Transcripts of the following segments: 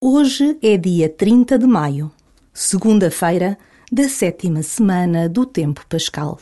Hoje é dia 30 de maio, segunda-feira da sétima semana do tempo pascal.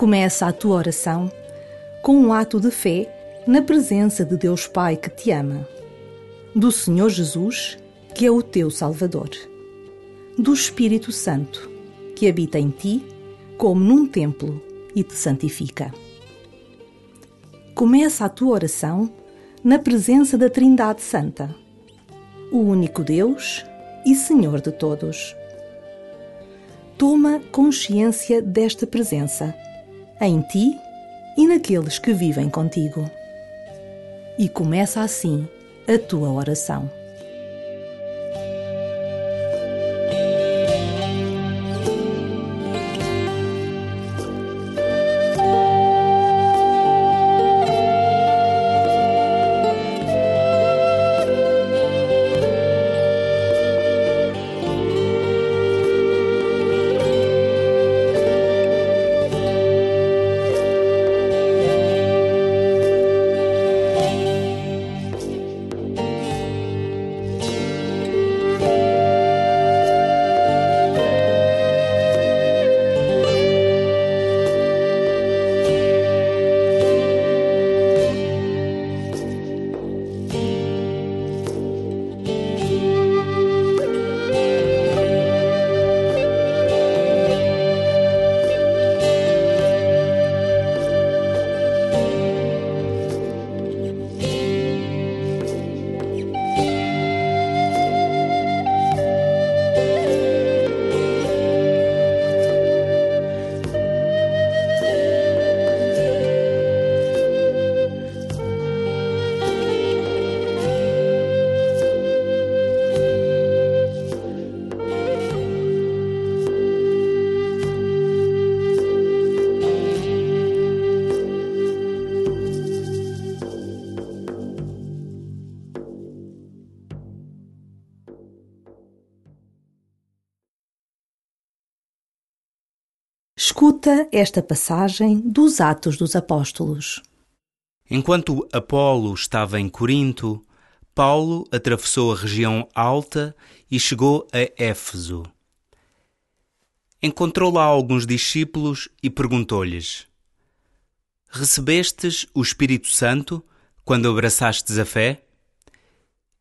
Começa a tua oração com um ato de fé na presença de Deus Pai que te ama, do Senhor Jesus, que é o teu Salvador, do Espírito Santo, que habita em ti como num templo e te santifica. Começa a tua oração na presença da Trindade Santa, o único Deus e Senhor de todos. Toma consciência desta presença em ti e naqueles que vivem contigo. E começa assim a tua oração. Escuta esta passagem dos Atos dos Apóstolos. Enquanto Apolo estava em Corinto, Paulo atravessou a região alta e chegou a Éfeso. Encontrou lá alguns discípulos e perguntou-lhes: Recebestes o Espírito Santo quando abraçastes a fé?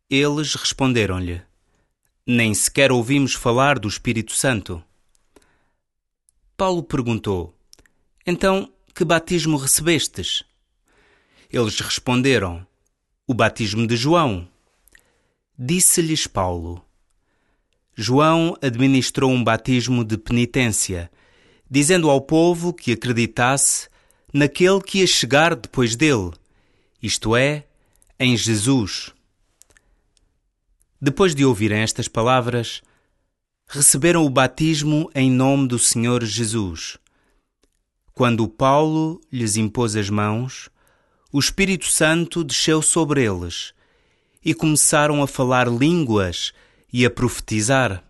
Eles responderam-lhe: Nem sequer ouvimos falar do Espírito Santo. Paulo perguntou: Então, que batismo recebestes? Eles responderam: O batismo de João. Disse-lhes Paulo: João administrou um batismo de penitência, dizendo ao povo que acreditasse naquele que ia chegar depois dele, isto é, em Jesus. Depois de ouvirem estas palavras, receberam o batismo em nome do Senhor Jesus. Quando Paulo lhes impôs as mãos, o Espírito Santo desceu sobre eles e começaram a falar línguas e a profetizar.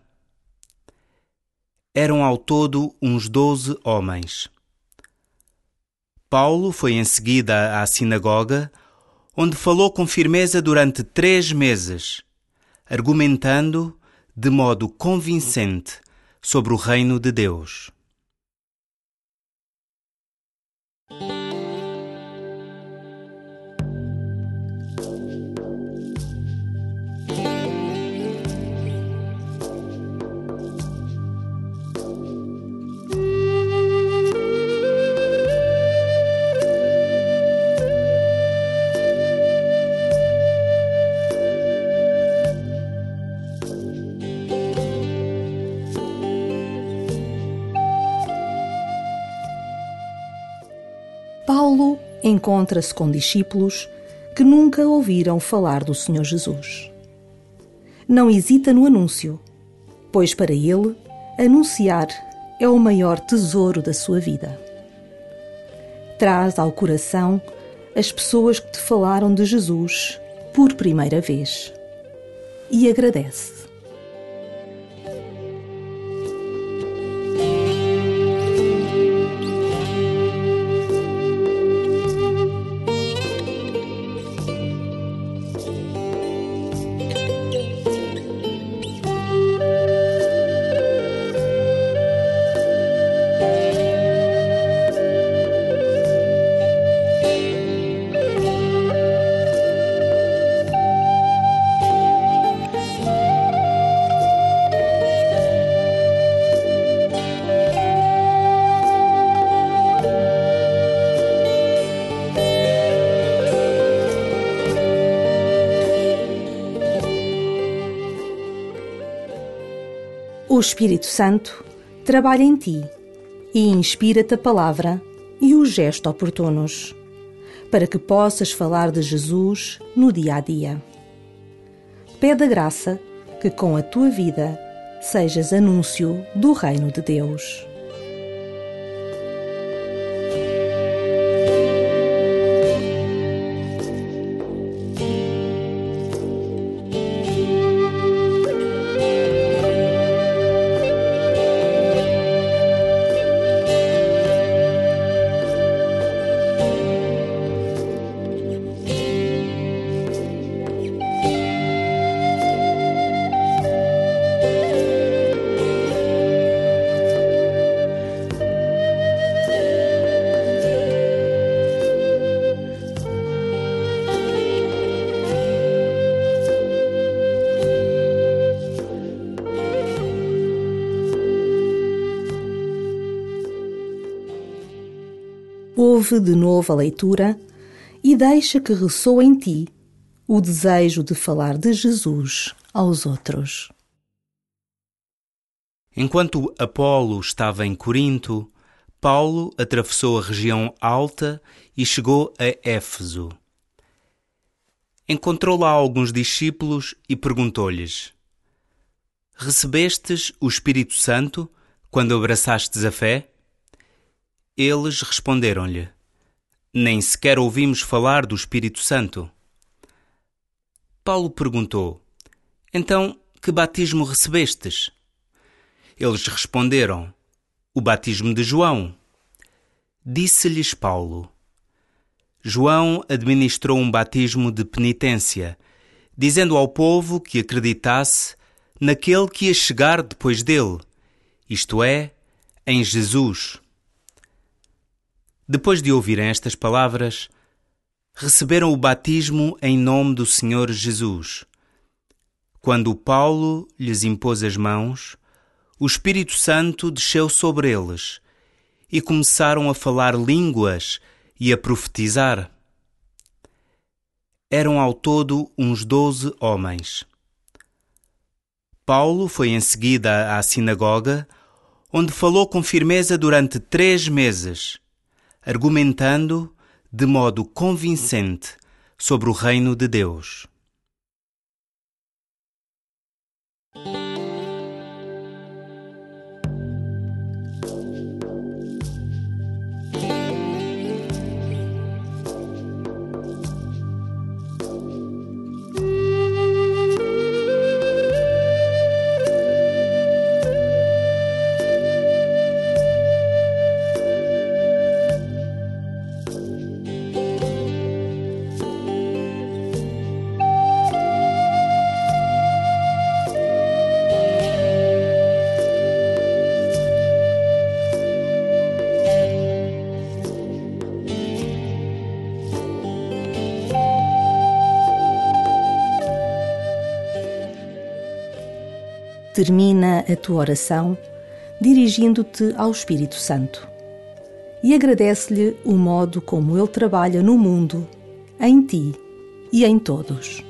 Eram ao todo uns doze homens. Paulo foi em seguida à sinagoga, onde falou com firmeza durante três meses, argumentando de modo convincente sobre o reino de Deus. Paulo encontra-se com discípulos que nunca ouviram falar do Senhor Jesus. Não hesita no anúncio, pois para ele, anunciar é o maior tesouro da sua vida. Traz ao coração as pessoas que te falaram de Jesus por primeira vez e agradece. O Espírito Santo trabalha em ti e inspira-te a palavra e o gesto oportunos, para que possas falar de Jesus no dia a dia. Pede a graça que com a tua vida sejas anúncio do reino de Deus. Ouve de novo a leitura e deixa que ressoe em ti o desejo de falar de Jesus aos outros. Enquanto Apolo estava em Corinto, Paulo atravessou a região alta e chegou a Éfeso. Encontrou lá alguns discípulos e perguntou-lhes: Recebestes o Espírito Santo quando abraçastes a fé? Eles responderam-lhe: Nem sequer ouvimos falar do Espírito Santo. Paulo perguntou: Então, que batismo recebestes? Eles responderam: O batismo de João. Disse-lhes Paulo: João administrou um batismo de penitência, dizendo ao povo que acreditasse naquele que ia chegar depois dele, isto é, em Jesus. Depois de ouvirem estas palavras, receberam o batismo em nome do Senhor Jesus. Quando Paulo lhes impôs as mãos, o Espírito Santo desceu sobre eles e começaram a falar línguas e a profetizar. Eram ao todo uns doze homens. Paulo foi em seguida à sinagoga, onde falou com firmeza durante três meses argumentando de modo convincente sobre o reino de Deus. Termina a tua oração dirigindo-te ao Espírito Santo e agradece-lhe o modo como ele trabalha no mundo, em ti e em todos.